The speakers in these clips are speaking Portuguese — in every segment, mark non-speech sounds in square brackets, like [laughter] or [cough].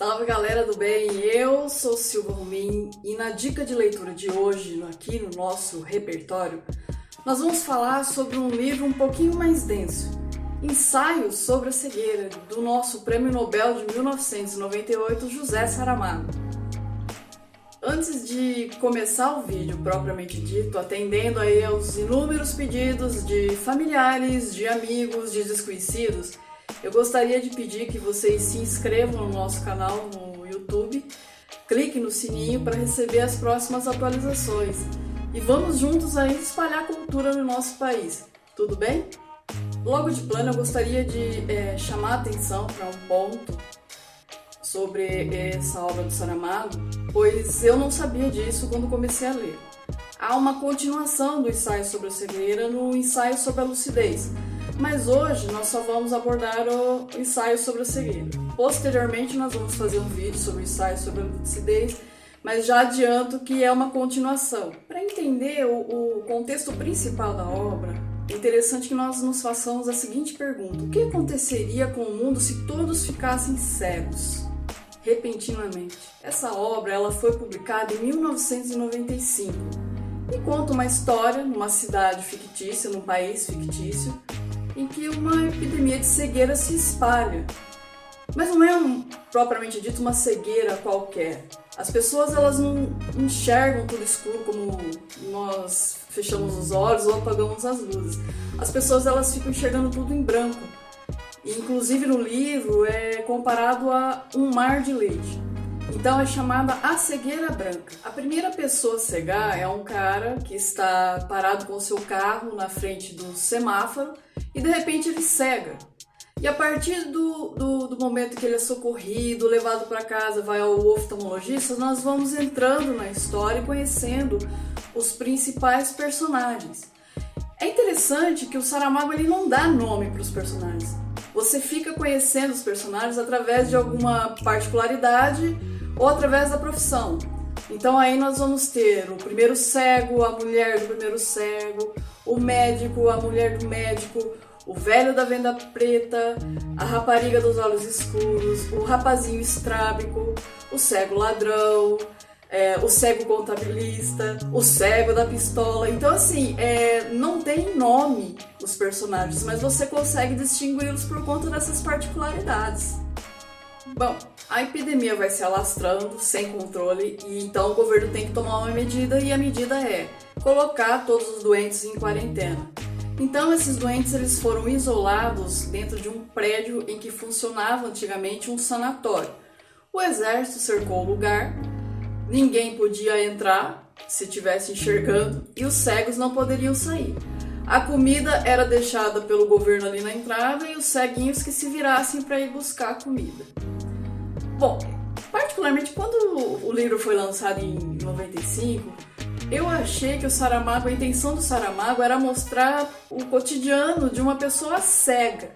Salve galera do bem, eu sou Silva Rumin e na dica de leitura de hoje, aqui no nosso repertório, nós vamos falar sobre um livro um pouquinho mais denso, Ensaios sobre a Cegueira, do nosso Prêmio Nobel de 1998, José Saramago. Antes de começar o vídeo propriamente dito, atendendo aí aos inúmeros pedidos de familiares, de amigos, de desconhecidos, eu gostaria de pedir que vocês se inscrevam no nosso canal no YouTube, clique no sininho para receber as próximas atualizações e vamos juntos aí espalhar cultura no nosso país, tudo bem? Logo de plano, eu gostaria de é, chamar a atenção para um ponto sobre essa obra do Saramago, pois eu não sabia disso quando comecei a ler. Há uma continuação do ensaio sobre a cegueira no ensaio sobre a lucidez, mas hoje nós só vamos abordar o ensaio sobre a cegueira. Posteriormente, nós vamos fazer um vídeo sobre o ensaio sobre a lucidez, mas já adianto que é uma continuação. Para entender o, o contexto principal da obra, é interessante que nós nos façamos a seguinte pergunta: o que aconteceria com o mundo se todos ficassem cegos? Repentinamente. Essa obra ela foi publicada em 1995 e conta uma história numa cidade fictícia, num país fictício, em que uma epidemia de cegueira se espalha. Mas não é um, propriamente dito uma cegueira qualquer. As pessoas elas não enxergam tudo escuro como nós fechamos os olhos ou apagamos as luzes. As pessoas elas ficam enxergando tudo em branco. Inclusive no livro é comparado a um mar de leite. Então é chamada a cegueira branca. A primeira pessoa a cegar é um cara que está parado com seu carro na frente do semáforo e de repente ele cega. E a partir do, do, do momento que ele é socorrido, levado para casa, vai ao oftalmologista, nós vamos entrando na história e conhecendo os principais personagens. É interessante que o Saramago ele não dá nome para os personagens. Você fica conhecendo os personagens através de alguma particularidade ou através da profissão. Então aí nós vamos ter o primeiro cego, a mulher do primeiro cego, o médico, a mulher do médico, o velho da venda preta, a rapariga dos olhos escuros, o rapazinho estrábico, o cego ladrão, é, o cego contabilista, o cego da pistola. Então, assim, é, não tem nome os personagens, mas você consegue distingui-los por conta dessas particularidades. Bom, a epidemia vai se alastrando sem controle e então o governo tem que tomar uma medida e a medida é colocar todos os doentes em quarentena. Então esses doentes eles foram isolados dentro de um prédio em que funcionava antigamente um sanatório. O exército cercou o lugar, ninguém podia entrar se estivesse enxergando e os cegos não poderiam sair. A comida era deixada pelo governo ali na entrada e os ceguinhos que se virassem para ir buscar a comida. Bom, particularmente quando o livro foi lançado em 95, eu achei que o Saramago, a intenção do Saramago era mostrar o cotidiano de uma pessoa cega.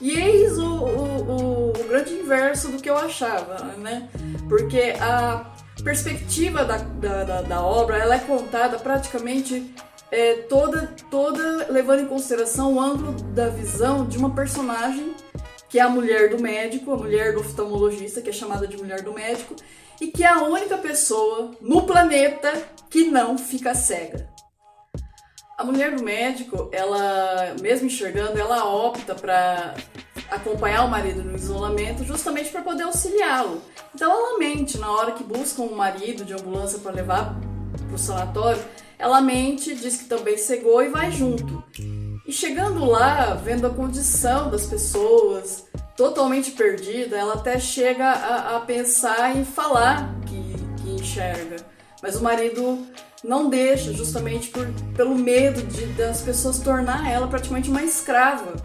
E eis o, o, o, grande inverso do que eu achava, né? Porque a perspectiva da, da, da, da obra ela é contada praticamente é, toda, toda levando em consideração o ângulo da visão de uma personagem que é a mulher do médico, a mulher do oftalmologista, que é chamada de mulher do médico, e que é a única pessoa no planeta que não fica cega. A mulher do médico, ela, mesmo enxergando, ela opta para acompanhar o marido no isolamento justamente para poder auxiliá-lo. Então ela mente na hora que buscam um marido de ambulância para levar para o sanatório, ela mente, diz que também cegou e vai junto. E chegando lá, vendo a condição das pessoas, totalmente perdida, ela até chega a, a pensar em falar que, que, enxerga. Mas o marido não deixa, justamente por, pelo medo de das pessoas tornar ela praticamente uma escrava,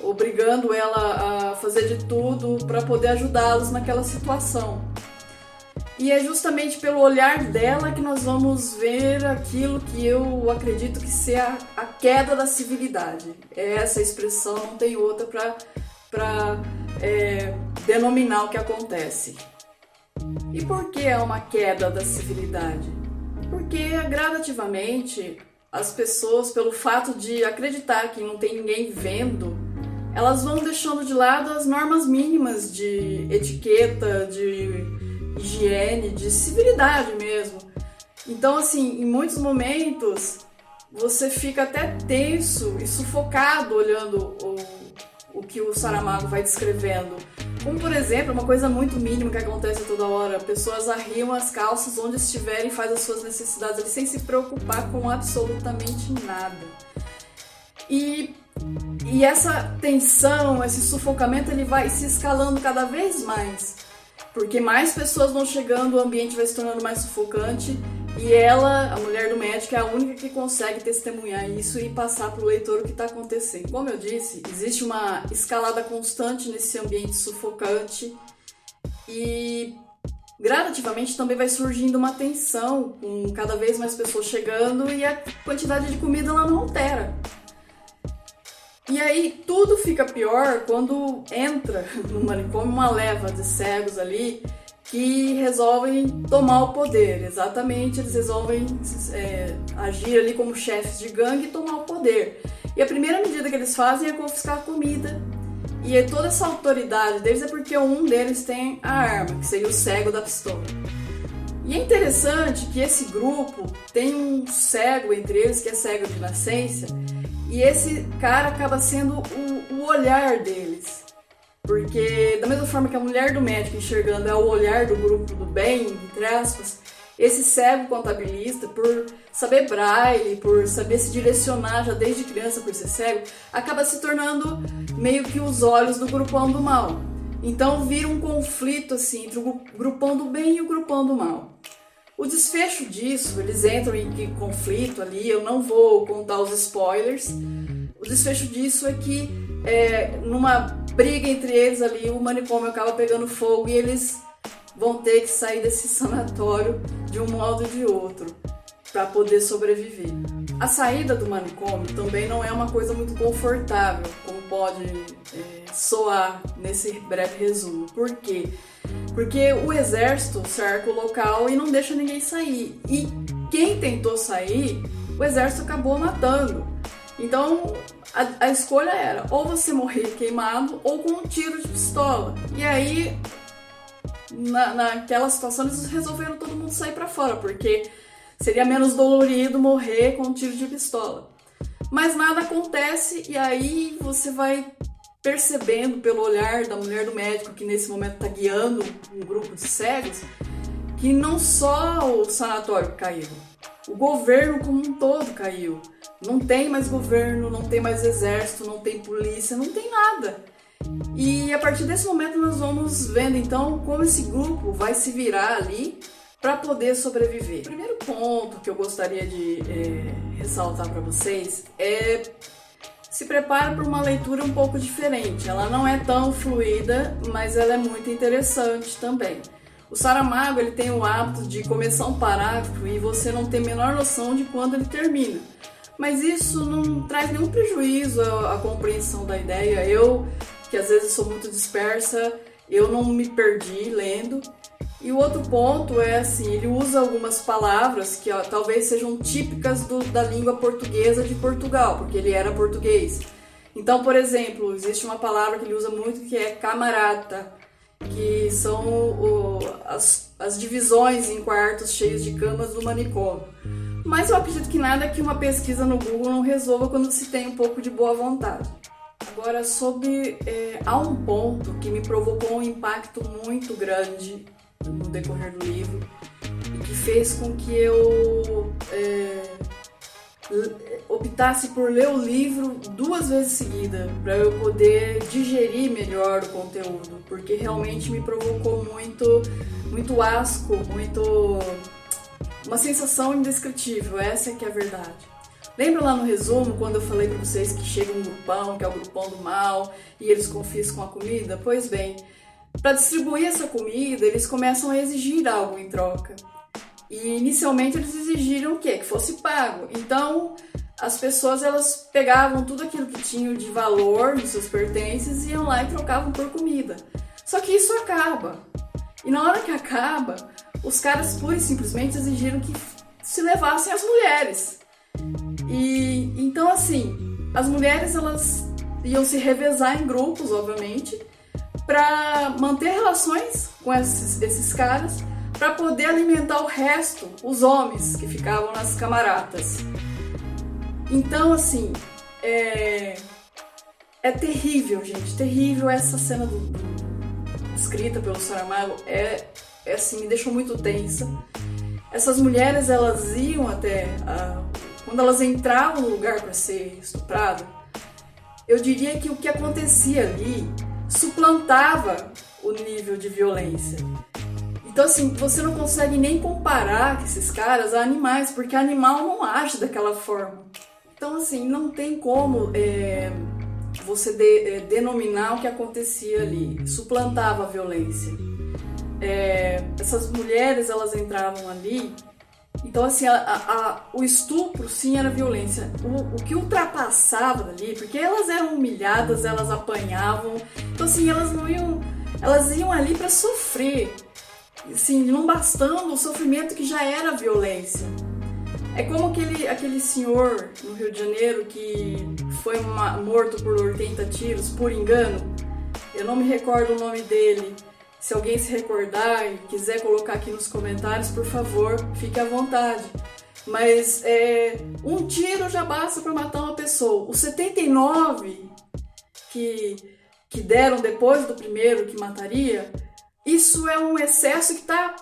obrigando ela a fazer de tudo para poder ajudá-los naquela situação. E é justamente pelo olhar dela que nós vamos ver aquilo que eu acredito que seja a queda da civilidade. É essa expressão, não tem outra para é, denominar o que acontece. E por que é uma queda da civilidade? Porque gradativamente as pessoas, pelo fato de acreditar que não tem ninguém vendo, elas vão deixando de lado as normas mínimas de etiqueta, de higiene, de civilidade mesmo. Então, assim, em muitos momentos você fica até tenso e sufocado olhando o, o que o Saramago vai descrevendo. Como, por exemplo, uma coisa muito mínima que acontece toda hora: pessoas arriam as calças onde estiverem fazem as suas necessidades sem se preocupar com absolutamente nada. E, e essa tensão, esse sufocamento, ele vai se escalando cada vez mais. Porque mais pessoas vão chegando, o ambiente vai se tornando mais sufocante e ela, a mulher do médico, é a única que consegue testemunhar isso e passar para o leitor o que está acontecendo. Como eu disse, existe uma escalada constante nesse ambiente sufocante e gradativamente também vai surgindo uma tensão com cada vez mais pessoas chegando e a quantidade de comida ela não altera. E aí tudo fica pior quando entra no manicômio uma leva de cegos ali que resolvem tomar o poder. Exatamente, eles resolvem é, agir ali como chefes de gangue e tomar o poder. E a primeira medida que eles fazem é confiscar a comida. E toda essa autoridade deles é porque um deles tem a arma, que seria o cego da pistola. E é interessante que esse grupo tem um cego entre eles, que é cego de nascença, e esse cara acaba sendo o, o olhar deles. Porque, da mesma forma que a mulher do médico enxergando é o olhar do grupo do bem, entre aspas, esse cego contabilista, por saber braille, por saber se direcionar já desde criança por ser cego, acaba se tornando meio que os olhos do grupão do mal. Então vira um conflito assim entre o grupão do bem e o grupão do mal. O desfecho disso, eles entram em conflito ali, eu não vou contar os spoilers. O desfecho disso é que, é, numa briga entre eles ali, o manicômio acaba pegando fogo e eles vão ter que sair desse [laughs] sanatório de um modo ou de outro para poder sobreviver. A saída do manicômio também não é uma coisa muito confortável, pode é, soar nesse breve resumo. Por quê? Porque o exército cerca o local e não deixa ninguém sair. E quem tentou sair, o exército acabou matando. Então a, a escolha era ou você morrer queimado ou com um tiro de pistola. E aí, na, naquela situação, eles resolveram todo mundo sair para fora, porque seria menos dolorido morrer com um tiro de pistola. Mas nada acontece e aí você vai percebendo pelo olhar da mulher do médico que nesse momento está guiando um grupo de cegos que não só o sanatório caiu, o governo como um todo caiu. Não tem mais governo, não tem mais exército, não tem polícia, não tem nada. E a partir desse momento nós vamos vendo então como esse grupo vai se virar ali para poder sobreviver. O primeiro ponto que eu gostaria de é, ressaltar para vocês é se prepara para uma leitura um pouco diferente. Ela não é tão fluida, mas ela é muito interessante também. O Saramago ele tem o hábito de começar um parágrafo e você não tem a menor noção de quando ele termina. Mas isso não traz nenhum prejuízo à, à compreensão da ideia. Eu, que às vezes sou muito dispersa, eu não me perdi lendo e o outro ponto é assim, ele usa algumas palavras que ó, talvez sejam típicas do, da língua portuguesa de Portugal, porque ele era português. Então, por exemplo, existe uma palavra que ele usa muito que é camarata, que são o, as, as divisões em quartos cheios de camas do manicômio. Mas eu acredito que nada que uma pesquisa no Google não resolva quando se tem um pouco de boa vontade. Agora, sobre. É, há um ponto que me provocou um impacto muito grande no decorrer do livro e que fez com que eu é, optasse por ler o livro duas vezes seguida para eu poder digerir melhor o conteúdo, porque realmente me provocou muito, muito asco, muito uma sensação indescritível. Essa é que é a verdade. Lembra lá no resumo quando eu falei para vocês que chega um grupão, que é o grupão do mal, e eles confiscam a comida? Pois bem, para distribuir essa comida, eles começam a exigir algo em troca. E inicialmente eles exigiram o quê? Que fosse pago. Então, as pessoas elas pegavam tudo aquilo que tinham de valor nos seus pertences e iam lá e trocavam por comida. Só que isso acaba. E na hora que acaba, os caras pura e simplesmente exigiram que se levassem as mulheres. E então assim, as mulheres elas iam se revezar em grupos, obviamente, para manter relações com esses, esses caras, para poder alimentar o resto, os homens que ficavam nas camaratas. Então, assim, é, é terrível, gente, terrível essa cena do, do, escrita pelo Saramago. É, é assim, me deixou muito tensa. Essas mulheres, elas iam até. A, quando elas entravam no lugar para ser estuprado, eu diria que o que acontecia ali suplantava o nível de violência. Então, assim, você não consegue nem comparar esses caras a animais, porque animal não age daquela forma. Então, assim, não tem como é, você de, é, denominar o que acontecia ali. Suplantava a violência. É, essas mulheres, elas entravam ali. Então, assim, a, a, o estupro, sim, era violência. O, o que ultrapassava ali, porque elas eram humilhadas, elas apanhavam. Então, assim, elas não iam. Elas iam ali para sofrer. Assim, não bastando o sofrimento que já era violência. É como aquele, aquele senhor no Rio de Janeiro que foi uma, morto por 80 tiros por engano. Eu não me recordo o nome dele. Se alguém se recordar e quiser colocar aqui nos comentários, por favor, fique à vontade. Mas é, um tiro já basta para matar uma pessoa. Os 79 que, que deram depois do primeiro que mataria, isso é um excesso que está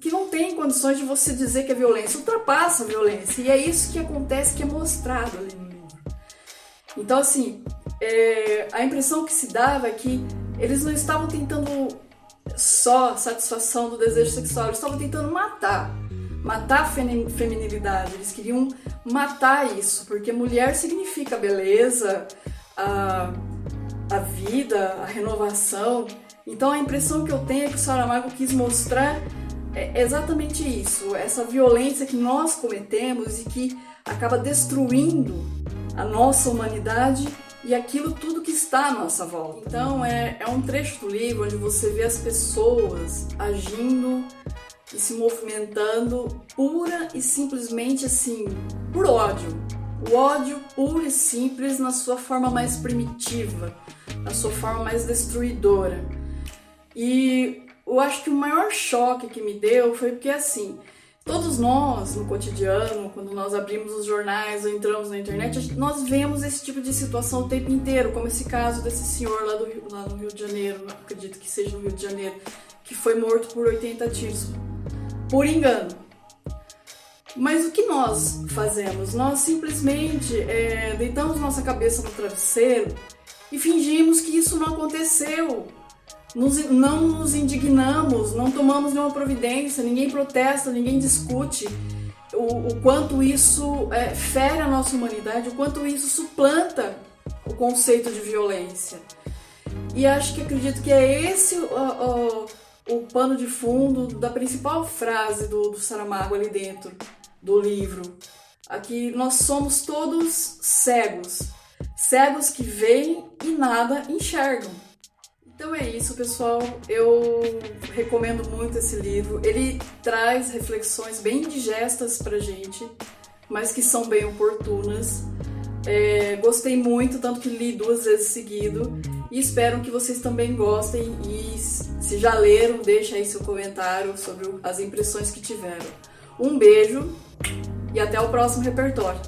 que não tem condições de você dizer que é violência, ultrapassa a violência. E é isso que acontece, que é mostrado ali no livro. Então, assim, é, a impressão que se dava é que eles não estavam tentando só satisfação do desejo sexual, eles estavam tentando matar. Matar a feminilidade, eles queriam matar isso, porque mulher significa beleza, a, a vida, a renovação. Então a impressão que eu tenho é que o Saramago quis mostrar é exatamente isso, essa violência que nós cometemos e que acaba destruindo a nossa humanidade e aquilo tudo que está à nossa volta. Então é, é um trecho do livro onde você vê as pessoas agindo e se movimentando pura e simplesmente assim, por ódio. O ódio puro e simples na sua forma mais primitiva, na sua forma mais destruidora. E eu acho que o maior choque que me deu foi porque assim, todos nós no cotidiano, quando nós abrimos os jornais ou entramos na internet, nós vemos esse tipo de situação o tempo inteiro, como esse caso desse senhor lá, do Rio, lá no Rio de Janeiro, acredito que seja no Rio de Janeiro, que foi morto por 80 tiros, por engano. Mas o que nós fazemos? Nós simplesmente é, deitamos nossa cabeça no travesseiro e fingimos que isso não aconteceu nos, não nos indignamos, não tomamos nenhuma providência, ninguém protesta, ninguém discute o, o quanto isso é, fere a nossa humanidade, o quanto isso suplanta o conceito de violência. E acho que acredito que é esse o, o, o pano de fundo da principal frase do, do Saramago ali dentro do livro. Aqui nós somos todos cegos, cegos que veem e nada enxergam. Então é isso, pessoal. Eu recomendo muito esse livro. Ele traz reflexões bem digestas pra gente, mas que são bem oportunas. É, gostei muito, tanto que li duas vezes seguido. E espero que vocês também gostem. E se já leram, deixa aí seu comentário sobre as impressões que tiveram. Um beijo e até o próximo repertório.